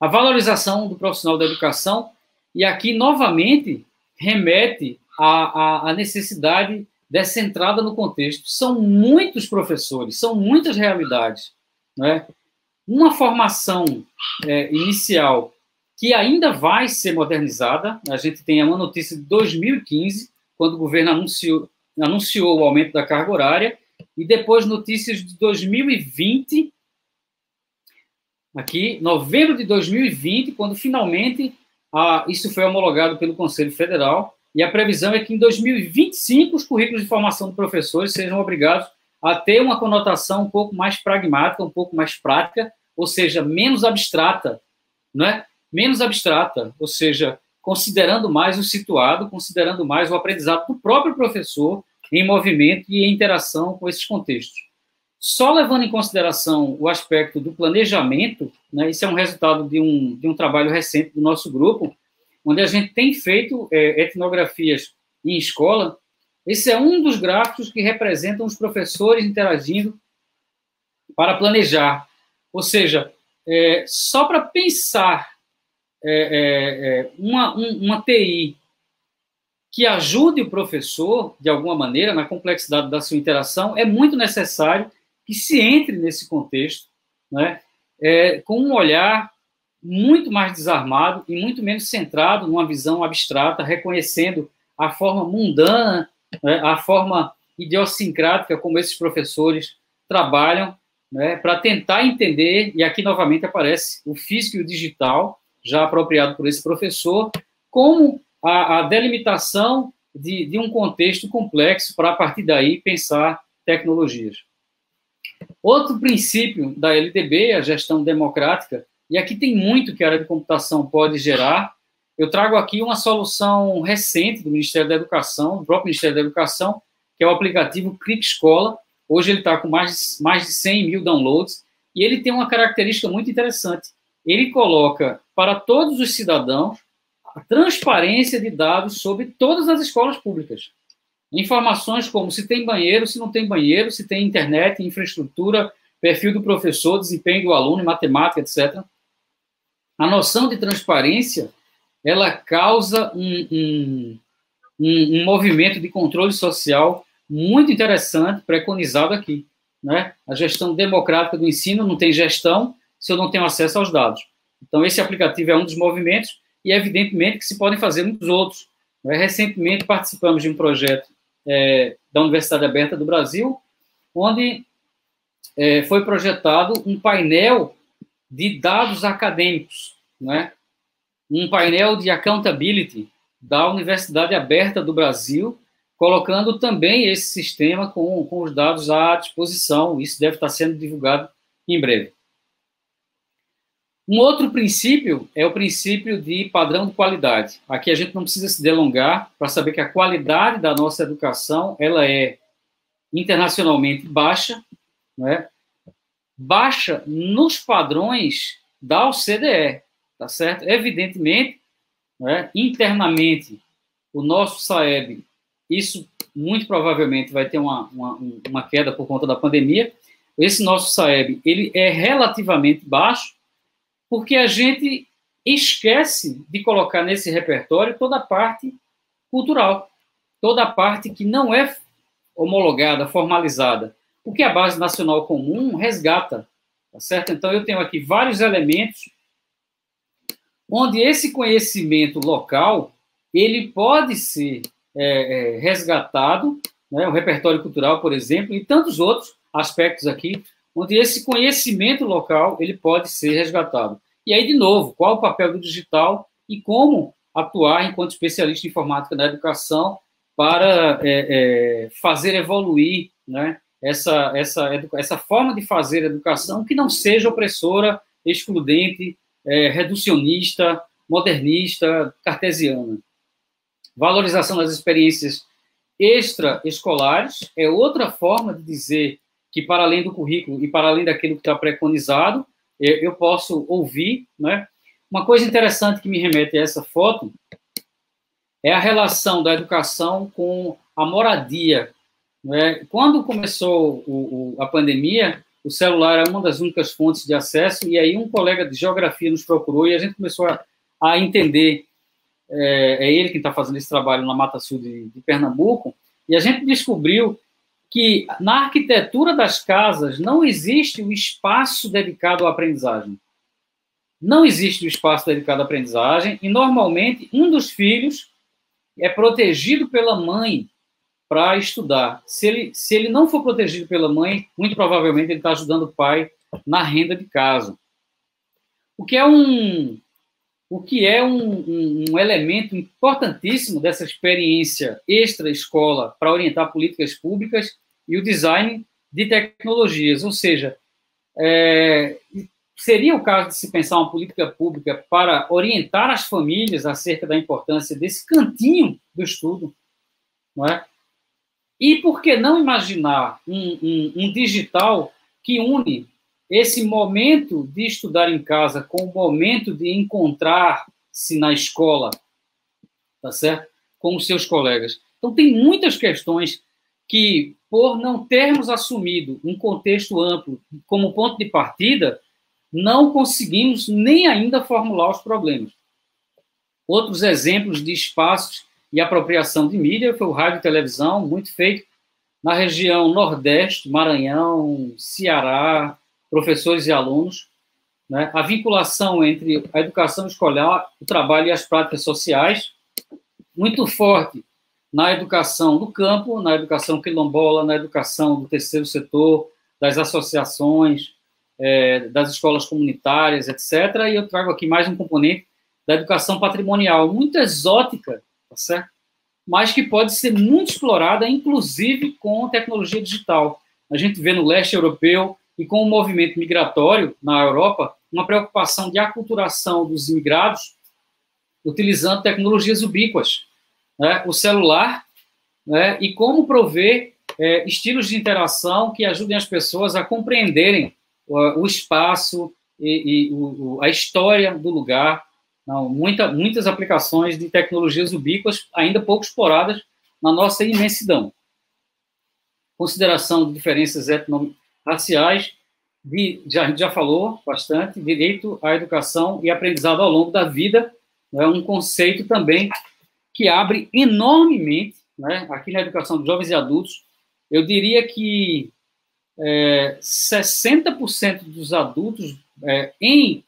A valorização do profissional da educação, e aqui novamente remete à, à necessidade dessa entrada no contexto. São muitos professores, são muitas realidades. Né? Uma formação é, inicial que ainda vai ser modernizada, a gente tem uma notícia de 2015, quando o governo anunciou, anunciou o aumento da carga horária, e depois notícias de 2020, aqui, novembro de 2020, quando finalmente a, isso foi homologado pelo Conselho Federal, e a previsão é que em 2025 os currículos de formação de professores sejam obrigados a ter uma conotação um pouco mais pragmática, um pouco mais prática, ou seja, menos abstrata, não é? Menos abstrata, ou seja, considerando mais o situado, considerando mais o aprendizado do próprio professor em movimento e em interação com esses contextos. Só levando em consideração o aspecto do planejamento, né, isso é um resultado de um, de um trabalho recente do nosso grupo, onde a gente tem feito é, etnografias em escola, esse é um dos gráficos que representam os professores interagindo para planejar. Ou seja, é, só para pensar é, é, é uma, um, uma TI que ajude o professor, de alguma maneira, na complexidade da sua interação, é muito necessário que se entre nesse contexto, né, é, com um olhar muito mais desarmado e muito menos centrado numa visão abstrata, reconhecendo a forma mundana, né, a forma idiosincrática como esses professores trabalham né, para tentar entender, e aqui novamente aparece o físico e o digital, já apropriado por esse professor, como a, a delimitação de, de um contexto complexo para, a partir daí, pensar tecnologias. Outro princípio da LDB, a gestão democrática, e aqui tem muito que a área de computação pode gerar. Eu trago aqui uma solução recente do Ministério da Educação, do próprio Ministério da Educação, que é o aplicativo Clique Escola. Hoje ele está com mais mais de 100 mil downloads, e ele tem uma característica muito interessante. Ele coloca para todos os cidadãos a transparência de dados sobre todas as escolas públicas. Informações como se tem banheiro, se não tem banheiro, se tem internet, infraestrutura, perfil do professor, desempenho do aluno, matemática, etc. A noção de transparência, ela causa um, um, um, um movimento de controle social muito interessante, preconizado aqui. Né? A gestão democrática do ensino não tem gestão se eu não tenho acesso aos dados. Então, esse aplicativo é um dos movimentos, e evidentemente que se podem fazer muitos outros. Né? Recentemente participamos de um projeto é, da Universidade Aberta do Brasil, onde é, foi projetado um painel de dados acadêmicos, né? um painel de accountability da Universidade Aberta do Brasil, colocando também esse sistema com, com os dados à disposição. Isso deve estar sendo divulgado em breve. Um outro princípio é o princípio de padrão de qualidade. Aqui a gente não precisa se delongar para saber que a qualidade da nossa educação ela é internacionalmente baixa, né? baixa nos padrões da OCDE, tá certo? Evidentemente, né, internamente, o nosso SAEB, isso muito provavelmente vai ter uma, uma, uma queda por conta da pandemia. Esse nosso SAEB, ele é relativamente baixo, porque a gente esquece de colocar nesse repertório toda a parte cultural, toda a parte que não é homologada, formalizada, o que a base nacional comum resgata, tá certo? Então eu tenho aqui vários elementos onde esse conhecimento local ele pode ser é, é, resgatado, né, o repertório cultural, por exemplo, e tantos outros aspectos aqui onde esse conhecimento local ele pode ser resgatado. E aí, de novo, qual o papel do digital e como atuar enquanto especialista em informática na educação para é, é, fazer evoluir né, essa, essa, essa forma de fazer educação que não seja opressora, excludente, é, reducionista, modernista, cartesiana. Valorização das experiências extraescolares é outra forma de dizer que, para além do currículo e para além daquilo que está preconizado, eu posso ouvir. Né? Uma coisa interessante que me remete a essa foto é a relação da educação com a moradia. Né? Quando começou o, o, a pandemia, o celular era uma das únicas fontes de acesso, e aí um colega de geografia nos procurou e a gente começou a, a entender. É, é, ele quem está fazendo esse trabalho na Mata Sul de, de Pernambuco, e a gente descobriu que na arquitetura das casas não existe o espaço dedicado à aprendizagem. Não existe o espaço dedicado à aprendizagem e normalmente um dos filhos é protegido pela mãe para estudar. Se ele, se ele não for protegido pela mãe, muito provavelmente ele está ajudando o pai na renda de casa. O que é um, o que é um, um, um elemento importantíssimo dessa experiência extra-escola para orientar políticas públicas e o design de tecnologias, ou seja, é, seria o caso de se pensar uma política pública para orientar as famílias acerca da importância desse cantinho do estudo, não é? E por que não imaginar um, um, um digital que une esse momento de estudar em casa com o momento de encontrar-se na escola, tá certo? Com os seus colegas. Então, tem muitas questões que, por não termos assumido um contexto amplo como ponto de partida, não conseguimos nem ainda formular os problemas. Outros exemplos de espaços e apropriação de mídia foi o rádio e televisão, muito feito na região Nordeste, Maranhão, Ceará, professores e alunos, né? a vinculação entre a educação escolar, o trabalho e as práticas sociais, muito forte na educação do campo, na educação quilombola, na educação do terceiro setor, das associações, é, das escolas comunitárias, etc. E eu trago aqui mais um componente da educação patrimonial, muito exótica, tá certo? mas que pode ser muito explorada, inclusive com tecnologia digital. A gente vê no leste europeu e com o movimento migratório na Europa uma preocupação de aculturação dos imigrados utilizando tecnologias ubíquas, né? o celular, né? e como prover é, estilos de interação que ajudem as pessoas a compreenderem o, espaço e, e o, a história do lugar. Não, muita, muitas aplicações de tecnologias ubíquas ainda pouco exploradas na nossa imensidão. Consideração de diferenças etno-raciais, já, a gente já falou bastante, direito à educação e aprendizado ao longo da vida, é um conceito também que abre enormemente, né, aqui na educação de jovens e adultos, eu diria que é, 60% dos adultos é, em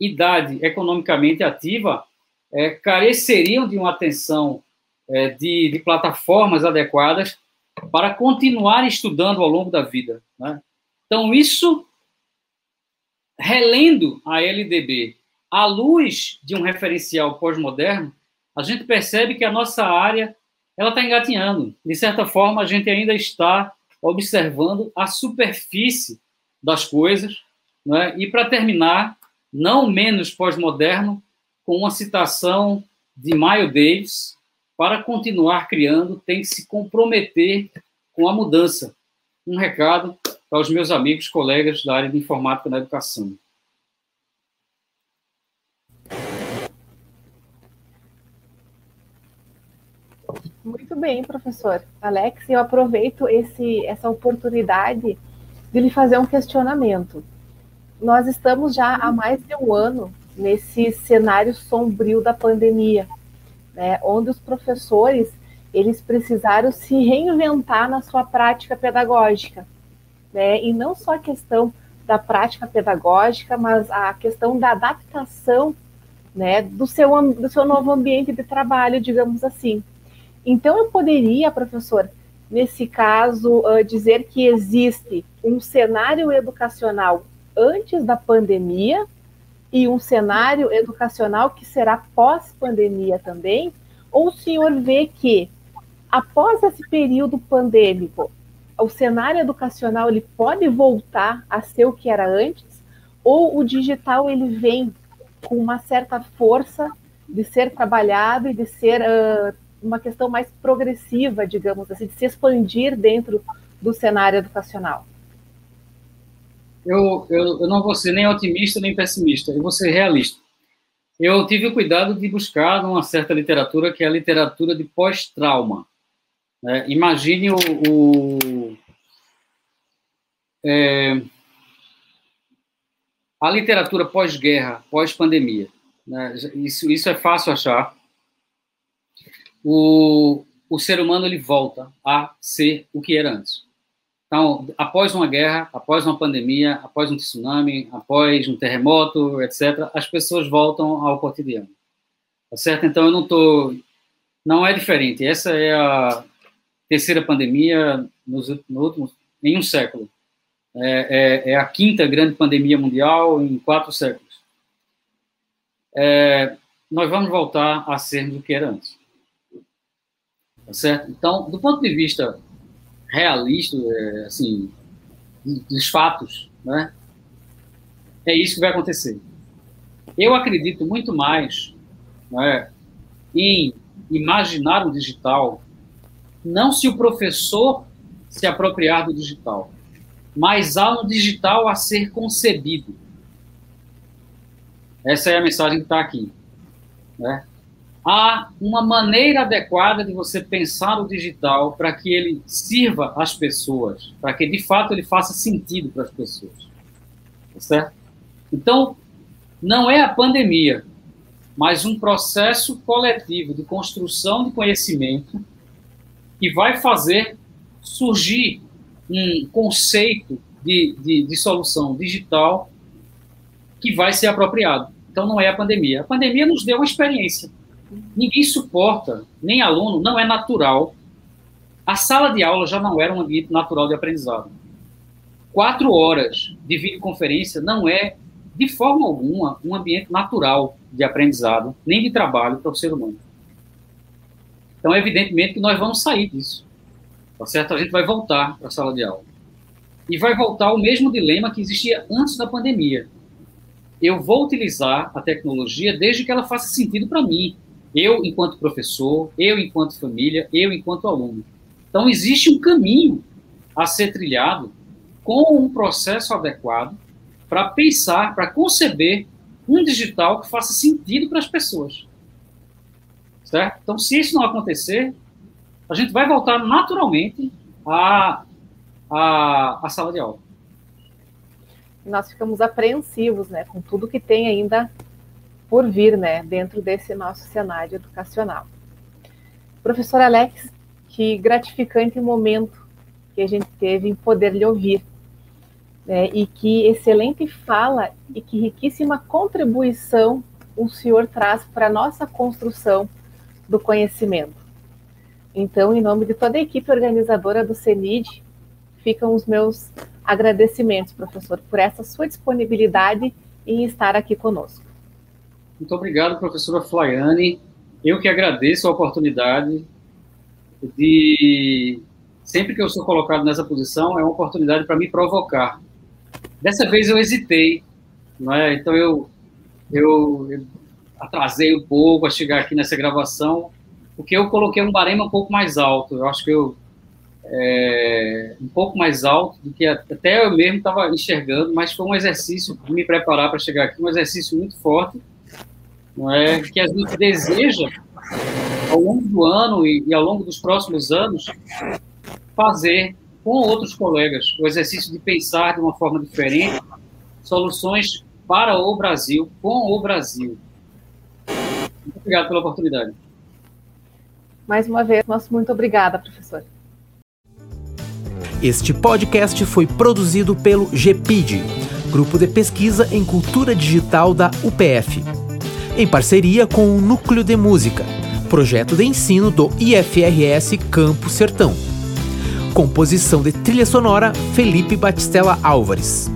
idade economicamente ativa é, careceriam de uma atenção é, de, de, plataformas adequadas para continuar estudando ao longo da vida. Né? Então, isso, relendo a LDB à luz de um referencial pós-moderno, a gente percebe que a nossa área ela está engatinhando. De certa forma, a gente ainda está observando a superfície das coisas. Né? E, para terminar, não menos pós-moderno, com uma citação de Miles Davis, para continuar criando, tem que se comprometer com a mudança. Um recado para os meus amigos, colegas da área de informática na educação. Muito bem, professor. Alex, eu aproveito esse, essa oportunidade de lhe fazer um questionamento. Nós estamos já há mais de um ano nesse cenário sombrio da pandemia, né, onde os professores eles precisaram se reinventar na sua prática pedagógica, né, e não só a questão da prática pedagógica, mas a questão da adaptação, né, do seu do seu novo ambiente de trabalho, digamos assim. Então, eu poderia, professor, nesse caso, uh, dizer que existe um cenário educacional antes da pandemia e um cenário educacional que será pós-pandemia também? Ou o senhor vê que, após esse período pandêmico, o cenário educacional ele pode voltar a ser o que era antes? Ou o digital ele vem com uma certa força de ser trabalhado e de ser uh, uma questão mais progressiva, digamos assim, de se expandir dentro do cenário educacional? Eu, eu, eu não vou ser nem otimista nem pessimista, eu vou ser realista. Eu tive o cuidado de buscar uma certa literatura que é a literatura de pós-trauma. É, imagine o, o é, a literatura pós-guerra, pós-pandemia. Né? Isso, isso é fácil achar o, o ser humano ele volta a ser o que era antes. Então, após uma guerra, após uma pandemia, após um tsunami, após um terremoto, etc., as pessoas voltam ao cotidiano. Tá certo? Então, eu não estou. Não é diferente. Essa é a terceira pandemia nos, no último, em um século. É, é, é, a quinta grande pandemia mundial em quatro séculos. É, nós vamos voltar a sermos o que era antes. Tá certo? Então, do ponto de vista realista, é, assim, dos fatos, né? É isso que vai acontecer. Eu acredito muito mais né, em imaginar o digital, não se o professor se apropriar do digital, mas há um digital a ser concebido. Essa é a mensagem que está aqui. Né? Há uma maneira adequada de você pensar o digital para que ele sirva às pessoas, para que de fato ele faça sentido para as pessoas. Tá certo? Então, não é a pandemia, mas um processo coletivo de construção de conhecimento que vai fazer surgir um conceito de, de, de solução digital que vai ser apropriado. Então, não é a pandemia. A pandemia nos deu uma experiência Ninguém suporta, nem aluno, não é natural. A sala de aula já não era um ambiente natural de aprendizado. Quatro horas de videoconferência não é de forma alguma, um ambiente natural de aprendizado, nem de trabalho para o ser humano. Então, evidentemente que nós vamos sair disso. Tá certo? A gente vai voltar para a sala de aula. E vai voltar o mesmo dilema que existia antes da pandemia. Eu vou utilizar a tecnologia desde que ela faça sentido para mim. Eu, enquanto professor, eu, enquanto família, eu, enquanto aluno. Então, existe um caminho a ser trilhado com um processo adequado para pensar, para conceber um digital que faça sentido para as pessoas. Certo? Então, se isso não acontecer, a gente vai voltar naturalmente à, à, à sala de aula. Nós ficamos apreensivos né, com tudo que tem ainda por vir né, dentro desse nosso cenário educacional. Professor Alex, que gratificante momento que a gente teve em poder lhe ouvir. Né, e que excelente fala e que riquíssima contribuição o senhor traz para a nossa construção do conhecimento. Então, em nome de toda a equipe organizadora do CENID, ficam os meus agradecimentos, professor, por essa sua disponibilidade em estar aqui conosco. Muito obrigado, professora Flaiane. Eu que agradeço a oportunidade de. Sempre que eu sou colocado nessa posição, é uma oportunidade para me provocar. Dessa vez eu hesitei, é? então eu, eu, eu atrasei um pouco a chegar aqui nessa gravação, porque eu coloquei um barema um pouco mais alto. Eu acho que eu é, um pouco mais alto do que até eu mesmo estava enxergando, mas foi um exercício de me preparar para chegar aqui, um exercício muito forte, não é? Que a gente deseja ao longo do ano e, e ao longo dos próximos anos fazer com outros colegas o exercício de pensar de uma forma diferente soluções para o Brasil, com o Brasil. Muito obrigado pela oportunidade. Mais uma vez, nosso muito obrigada, professor. Este podcast foi produzido pelo GPID, Grupo de Pesquisa em Cultura Digital da UPF, em parceria com o Núcleo de Música, projeto de ensino do IFRS Campo Sertão. Composição de trilha sonora Felipe Batistella Álvares.